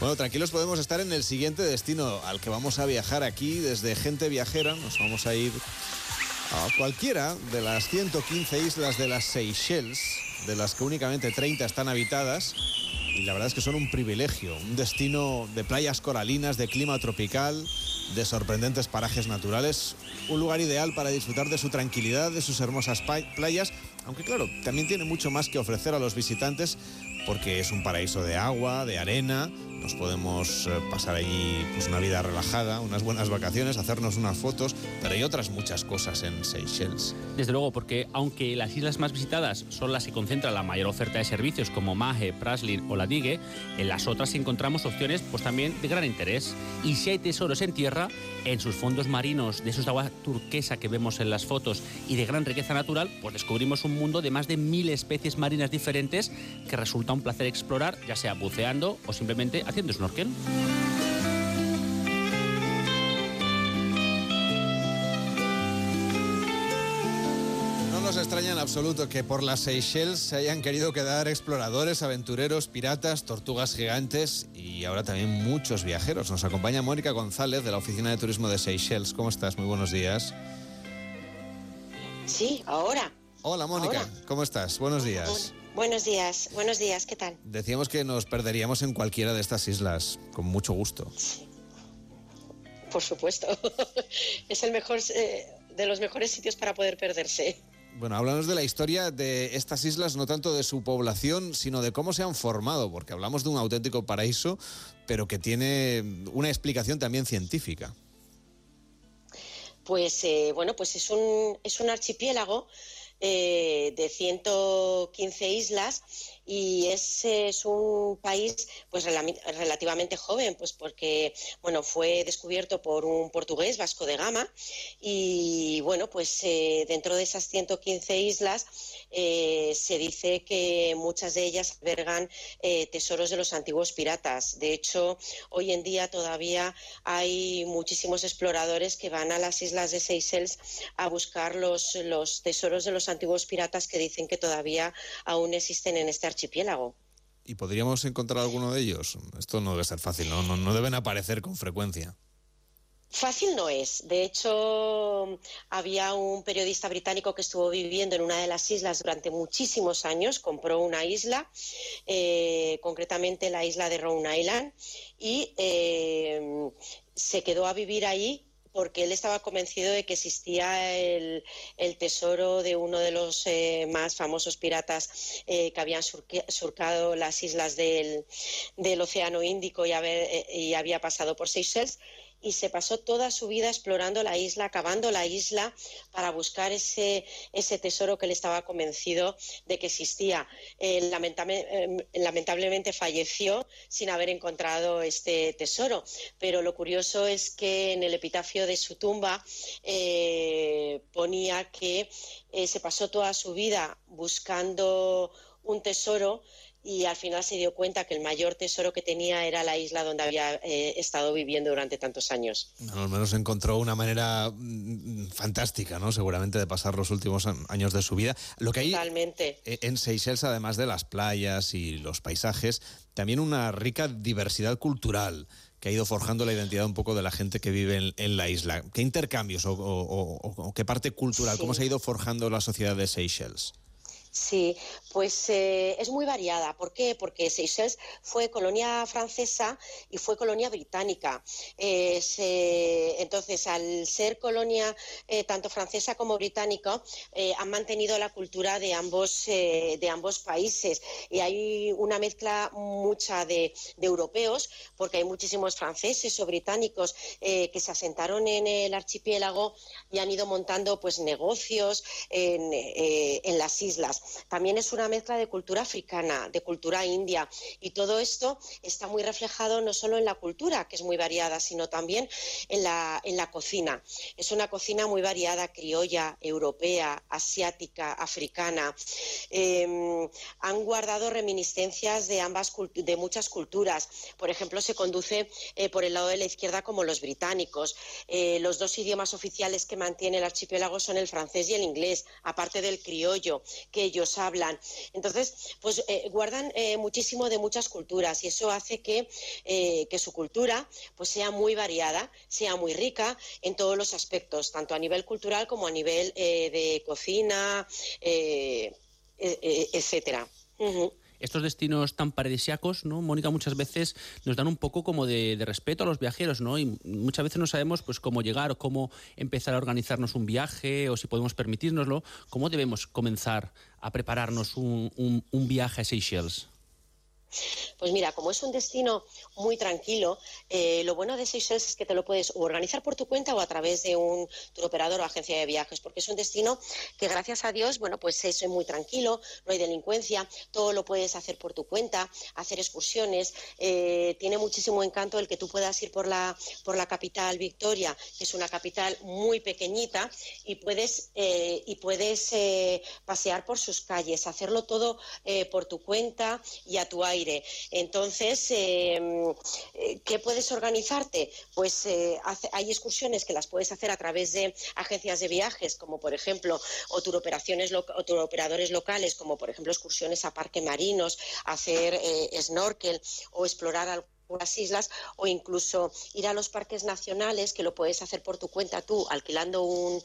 Bueno, tranquilos podemos estar en el siguiente destino al que vamos a viajar aquí desde Gente Viajera. Nos vamos a ir a cualquiera de las 115 islas de las Seychelles, de las que únicamente 30 están habitadas. Y la verdad es que son un privilegio, un destino de playas coralinas, de clima tropical, de sorprendentes parajes naturales, un lugar ideal para disfrutar de su tranquilidad, de sus hermosas playas, aunque claro, también tiene mucho más que ofrecer a los visitantes porque es un paraíso de agua, de arena, nos podemos eh, pasar allí pues, una vida relajada, unas buenas vacaciones, hacernos unas fotos, pero hay otras muchas cosas en Seychelles. Desde luego, porque aunque las islas más visitadas son las que concentran la mayor oferta de servicios como Mahe, Praslin o La Digue, en las otras encontramos opciones pues también de gran interés. Y si hay tesoros en tierra, en sus fondos marinos, de esos de agua turquesa que vemos en las fotos y de gran riqueza natural, pues descubrimos un mundo de más de mil especies marinas diferentes que resulta un placer explorar, ya sea buceando o simplemente haciendo snorkel. No nos extraña en absoluto que por las Seychelles se hayan querido quedar exploradores, aventureros, piratas, tortugas gigantes y ahora también muchos viajeros. Nos acompaña Mónica González de la Oficina de Turismo de Seychelles. ¿Cómo estás? Muy buenos días. Sí, ahora. Hola Mónica, ¿cómo estás? Buenos días. Buenos días, buenos días, ¿qué tal? Decíamos que nos perderíamos en cualquiera de estas islas, con mucho gusto. Sí. Por supuesto, es el mejor eh, de los mejores sitios para poder perderse. Bueno, hablamos de la historia de estas islas, no tanto de su población, sino de cómo se han formado, porque hablamos de un auténtico paraíso, pero que tiene una explicación también científica. Pues eh, bueno, pues es un, es un archipiélago eh, de 115 islas y es, un país pues relativamente joven, pues porque bueno fue descubierto por un portugués Vasco de Gama y bueno pues eh, dentro de esas 115 islas eh, se dice que muchas de ellas albergan eh, tesoros de los antiguos piratas. De hecho, hoy en día todavía hay muchísimos exploradores que van a las islas de Seychelles a buscar los, los tesoros de los antiguos piratas que dicen que todavía aún existen en este archipiélago archipiélago. ¿Y podríamos encontrar alguno de ellos? Esto no debe ser fácil, ¿no? No, deben aparecer con frecuencia. Fácil no es. De hecho, había un periodista británico que estuvo viviendo en una de las islas durante muchísimos años, compró una isla, eh, concretamente la isla de Rhode Island, y eh, se quedó a vivir ahí porque él estaba convencido de que existía el, tesoro de uno de los eh, más famosos piratas eh, que habían surcado las islas del, Océano Índico y, eh, y había pasado por Seychelles y se pasó toda su vida explorando la isla, acabando la isla para buscar ese, ese tesoro que él estaba convencido de que existía. Eh, lamentablemente falleció sin haber encontrado este tesoro, pero lo curioso es que en el epitafio de su tumba eh, ponía que eh, se pasó toda su vida buscando un tesoro y al final se dio cuenta que el mayor tesoro que tenía era la isla donde había eh, estado viviendo durante tantos años. al menos encontró una manera mm, fantástica, ¿no? Seguramente de pasar los últimos años de su vida. Lo que hay Totalmente. E, en Seychelles, además de las playas y los paisajes, también una rica diversidad cultural que ha ido forjando la identidad un poco de la gente que vive en, la isla. ¿Qué intercambios o, qué parte cultural, cómo se ha ido forjando la sociedad de Seychelles? Sí, pues eh, es muy variada. ¿Por qué? Porque Seychelles fue colonia francesa y fue colonia británica. Eh, entonces, al ser colonia eh, tanto francesa como británica, han mantenido la cultura de ambos, de ambos países. Y hay una mezcla mucha de, europeos, porque hay muchísimos franceses o británicos que se asentaron en el archipiélago y han ido montando pues negocios en, en las islas. También es una mezcla de cultura africana, de cultura india y todo esto está muy reflejado no solo en la cultura, que es muy variada, sino también en la, en la cocina. Es una cocina muy variada, criolla, europea, asiática, africana. Em, han guardado reminiscencias de ambas de muchas culturas. Por ejemplo, se conduce eh, por el lado de la izquierda como los británicos. Eh, los dos idiomas oficiales que mantiene el archipiélago son el francés y el inglés, aparte del criollo, que ellos hablan. Entonces, pues eh, guardan eh, muchísimo de muchas culturas y eso hace que, que su cultura pues sea muy variada, sea muy rica en todos los aspectos, tanto a nivel cultural como a nivel de cocina, e, e, etcétera estos destinos tan paradisiacos, ¿no? Mónica, muchas veces nos dan un poco como de, respeto a los viajeros, ¿no? Y muchas veces no sabemos pues cómo llegar o cómo empezar a organizarnos un viaje o si podemos permitirnoslo. ¿Cómo debemos comenzar a prepararnos un viaje a Seychelles? Pues mira, como es un destino muy tranquilo, eh, lo bueno de Seychelles es que te lo puedes organizar por tu cuenta o a través de un operador o agencia de viajes, porque es un destino que gracias a Dios, bueno, pues es muy tranquilo, no hay delincuencia, todo lo puedes hacer por tu cuenta, hacer excursiones, eh, tiene muchísimo encanto el que tú puedas ir por la, por la capital Victoria, que es una capital muy pequeñita, y puedes, eh, y puedes pasear por sus calles, hacerlo todo por tu cuenta y a tu aire entonces, em, eh, ¿qué puedes organizarte? Pues eh, hay excursiones que las puedes hacer a través de agencias de viajes, como por ejemplo, o turoperaciones o operadores locales, como por ejemplo excursiones a parques marinos, hacer eh, snorkel o explorar las islas o incluso ir a los parques nacionales, que lo puedes hacer por tu cuenta tú, alquilando un,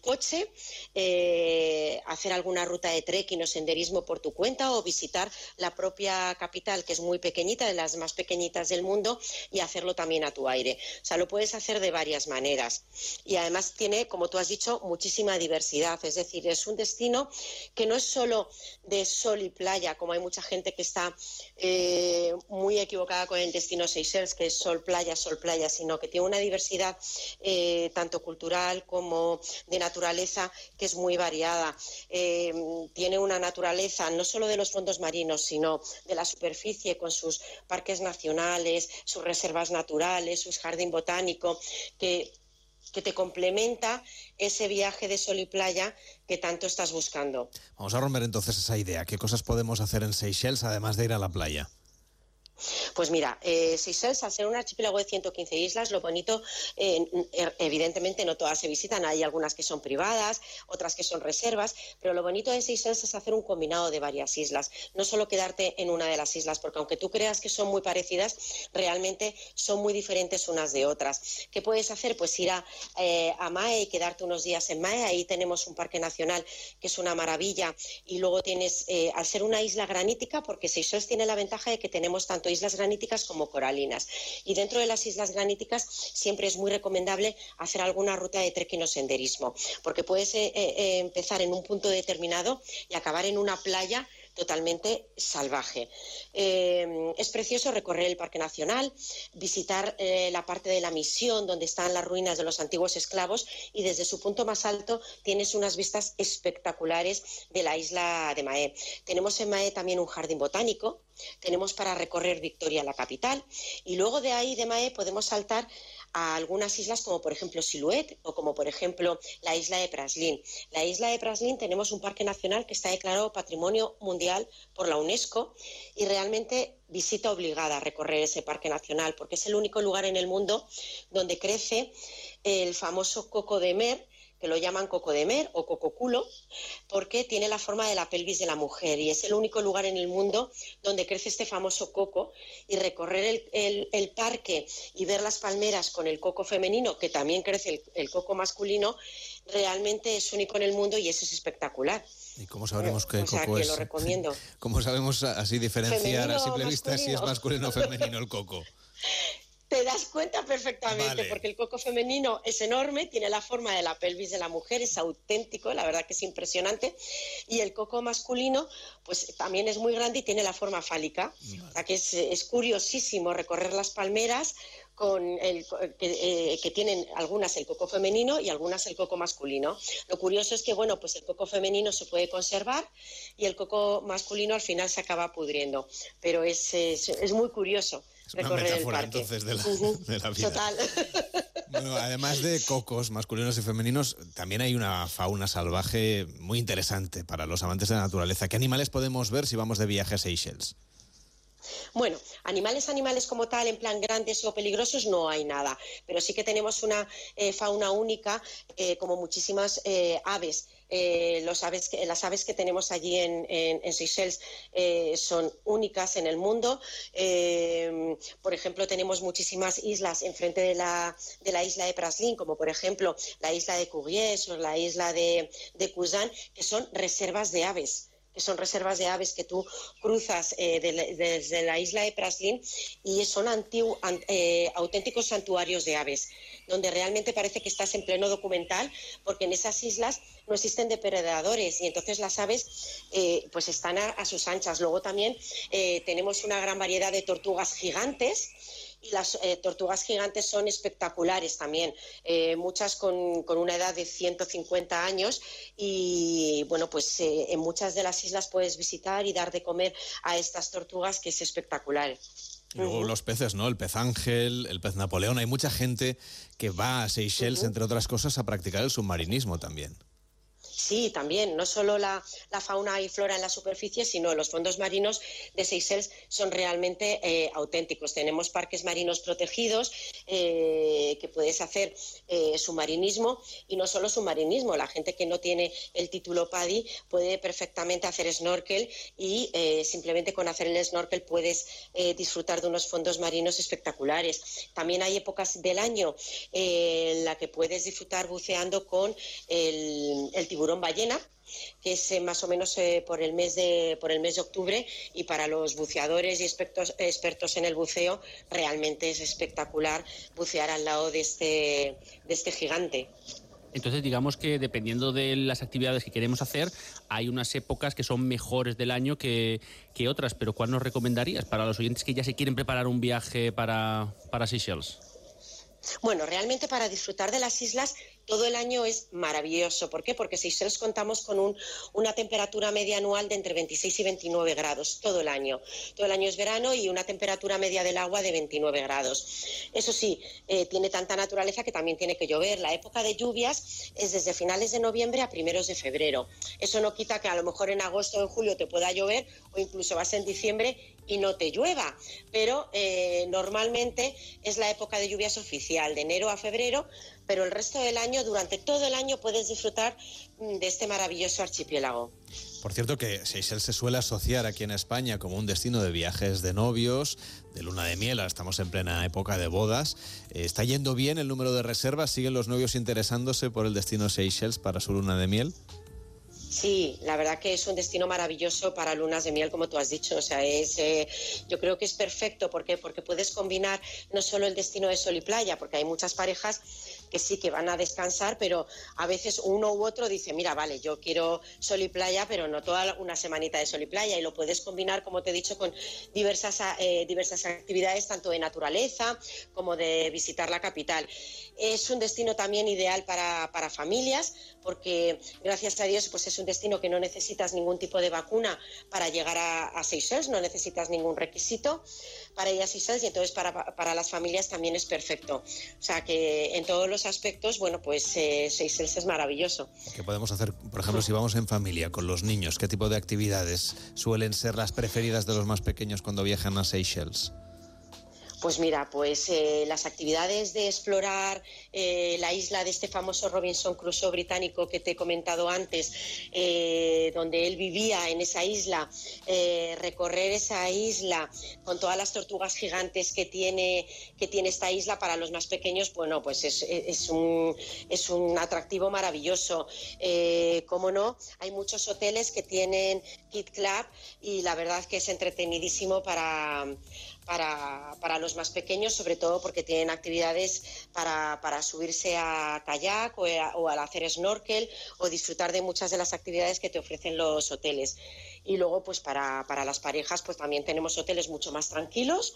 coche, eh, hacer alguna ruta de trekking o senderismo por tu cuenta o visitar la propia capital, que es muy pequeñita, de las más pequeñitas del mundo, y hacerlo también a tu aire. O sea, lo puedes hacer de varias maneras. Y además tiene, como tú has dicho, muchísima diversidad. Es decir, es un destino que no es solo de sol y playa, como hay mucha gente que está eh, muy equivocada con el destino Seychelles, que es sol, playa, sol, playa, sino que tiene una diversidad eh, tanto cultural como de naturaleza que es muy variada. Eh, tiene una naturaleza no solo de los fondos marinos, sino de la superficie con sus parques nacionales, sus reservas naturales, su jardín botánico, que que te complementa ese viaje de sol y playa que tanto estás buscando. Vamos a romper entonces esa idea. ¿Qué cosas podemos hacer en Seychelles además de ir a la playa? Pues mira, eh, Seychelles, al ser un archipiélago de 115 islas, lo bonito, eh, er, evidentemente no todas se visitan, hay algunas que son privadas, otras que son reservas, pero lo bonito de Seychelles es hacer un combinado de varias islas, no solo quedarte en una de las islas, porque aunque tú creas que son muy parecidas, realmente son muy diferentes unas de otras. ¿Qué puedes hacer? Pues ir a, eh, a Mae y quedarte unos días en Mae, ahí tenemos un parque nacional que es una maravilla, y luego tienes, eh, al ser una isla granítica, porque Seychelles tiene la ventaja de que tenemos tanto islas graníticas como coralinas. Y dentro de las islas graníticas siempre es muy recomendable hacer alguna ruta de trekking o senderismo, porque puedes eh, eh, empezar en un punto determinado y acabar en una playa totalmente salvaje. Eh, es precioso recorrer el Parque Nacional, visitar eh, la parte de la misión donde están las ruinas de los antiguos esclavos y desde su punto más alto tienes unas vistas espectaculares de la isla de Maé. Tenemos en Maé también un jardín botánico, tenemos para recorrer Victoria, la capital, y luego de ahí de Maé podemos saltar a algunas islas como por ejemplo Siluet o como por ejemplo la isla de Praslin. La isla de Praslin tenemos un parque nacional que está declarado Patrimonio Mundial por la UNESCO y realmente visita obligada a recorrer ese parque nacional porque es el único lugar en el mundo donde crece el famoso coco de mer que lo llaman coco de mer o cococulo, porque tiene la forma de la pelvis de la mujer y es el único lugar en el mundo donde crece este famoso coco y recorrer el, parque y ver las palmeras con el coco femenino, que también crece el, coco masculino, realmente es único en el mundo y eso es espectacular. ¿Y cómo sabremos qué coco que lo recomiendo. ¿Cómo sabemos así diferenciar a simple vista si es masculino o femenino el coco? te das cuenta perfectamente, porque el coco femenino es enorme, tiene la forma de la pelvis de la mujer, es auténtico, la verdad que es impresionante, y el coco masculino, pues también es muy grande y tiene la forma fálica, o sea que es, curiosísimo recorrer las palmeras con el, eh, que, tienen algunas el coco femenino y algunas el coco masculino. Lo curioso es que, bueno, pues el coco femenino se puede conservar y el coco masculino al final se acaba pudriendo, pero es, es muy curioso. Es una metáfora entonces de la, vida. Total. Bueno, además de cocos masculinos y femeninos, también hay una fauna salvaje muy interesante para los amantes de la naturaleza. ¿Qué animales podemos ver si vamos de viaje a Seychelles? Bueno, animales, animales como tal, en plan grandes o peligrosos, no hay nada, pero sí que tenemos una eh, fauna única, eh, como muchísimas eh, aves. Los aves las aves que tenemos allí en, Seychelles son únicas en el mundo. Por ejemplo, tenemos muchísimas islas enfrente de la, de la isla de Praslin, como por ejemplo la isla de Cuviers o la isla de, de que son reservas de aves que son reservas de aves que tú cruzas eh, desde la isla de Praslin y son eh, auténticos santuarios de aves, donde realmente parece que estás en pleno documental, porque en esas islas no existen depredadores y entonces las aves eh, pues están a, sus anchas. Luego también tenemos una gran variedad de tortugas gigantes y las eh, tortugas gigantes son espectaculares también, eh, muchas con, una edad de 150 años y bueno, pues eh, en muchas de las islas puedes visitar y dar de comer a estas tortugas que es espectacular. luego los peces, ¿no? El pez ángel, el pez Napoleón. Hay mucha gente que va a Seychelles, entre otras cosas, a practicar el submarinismo también. Sí, también, no solo la, fauna y flora en la superficie, sino los fondos marinos de Seychelles son realmente eh, auténticos. Tenemos parques marinos protegidos eh, que puedes hacer eh, submarinismo y no solo submarinismo, la gente que no tiene el título PADI puede perfectamente hacer snorkel y simplemente con hacer el snorkel puedes disfrutar de unos fondos marinos espectaculares. También hay épocas del año en la que puedes disfrutar buceando con el, el tiburón ballena, que es eh, más o menos eh, por, el mes de, por el mes de octubre y para los buceadores y expertos, expertos en el buceo realmente es espectacular bucear al lado de este, de este gigante. Entonces, digamos que dependiendo de las actividades que queremos hacer, hay unas épocas que son mejores del año que, que otras. Pero ¿cuál nos recomendarías para los oyentes que ya se quieren preparar un viaje para, para Seychelles? Bueno, realmente para disfrutar de las islas todo el año es maravilloso. ¿Por qué? Porque Seychelles contamos con una temperatura media anual de entre 26 y 29 grados todo el año. Todo el año es verano y una temperatura media del agua de 29 grados. Eso sí, eh, tiene tanta naturaleza que también tiene que llover. La época de lluvias es desde finales de noviembre a primeros de febrero. Eso no quita que a lo mejor en agosto o en julio te pueda llover o incluso vas en diciembre y no te llueva. Pero eh, normalmente es la época de lluvias oficial, de enero a febrero, pero el resto del año, durante todo el año, puedes disfrutar mm, de este maravilloso archipiélago. Por cierto que Seychelles se suele asociar aquí en España como un destino de viajes de novios, de luna de miel, estamos en plena época de bodas. Eh, ¿Está yendo bien el número de reservas? ¿Siguen los novios interesándose por el destino Seychelles para su luna de miel? Sí, la verdad que es un destino maravilloso para lunas de miel, como tú has dicho. O sea, es, eh, yo creo que es perfecto. ¿Por Porque puedes combinar no solo el destino de sol y playa, porque hay muchas parejas que sí que van a descansar, pero a veces uno u otro dice, mira, vale, yo quiero sol y playa, pero no toda una semanita de sol y playa. Y lo puedes combinar, como te he dicho, con diversas, eh, diversas actividades, tanto de naturaleza como de visitar la capital. Es un destino también ideal para, para familias, porque gracias a Dios pues es un destino que no necesitas ningún tipo de vacuna para llegar a, a Seychelles, no necesitas ningún requisito para ir a Seychelles y entonces para, para, las familias también es perfecto. O sea que en todos los aspectos, bueno, pues eh, Seychelles es maravilloso. ¿Qué podemos hacer, por ejemplo, si vamos en familia con los niños? ¿Qué tipo de actividades suelen ser las preferidas de los más pequeños cuando viajan a Seychelles? Pues mira, pues eh, las actividades de explorar eh, la isla de este famoso Robinson Crusoe británico que te he comentado antes, eh, donde él vivía en esa isla, recorrer esa isla con todas las tortugas gigantes que tiene, que tiene esta isla para los más pequeños, bueno, pues es, es, un, es un atractivo maravilloso. Cómo no, hay muchos hoteles que tienen Kid Club y la verdad que es entretenidísimo para para, para, los más pequeños, sobre todo porque tienen actividades para, para subirse a kayak o, o, al hacer snorkel o disfrutar de muchas de las actividades que te ofrecen los hoteles. Y luego, pues para, para las parejas, pues también tenemos hoteles mucho más tranquilos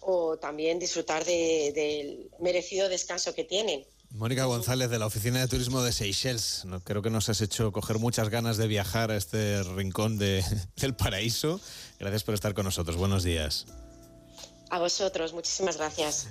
o también disfrutar del merecido descanso que tienen. Mónica González de la Oficina de Turismo de Seychelles. Creo que nos has hecho coger muchas ganas de viajar a este rincón de, del paraíso. Gracias por estar con nosotros. Buenos días. A vosotros, muchísimas gracias.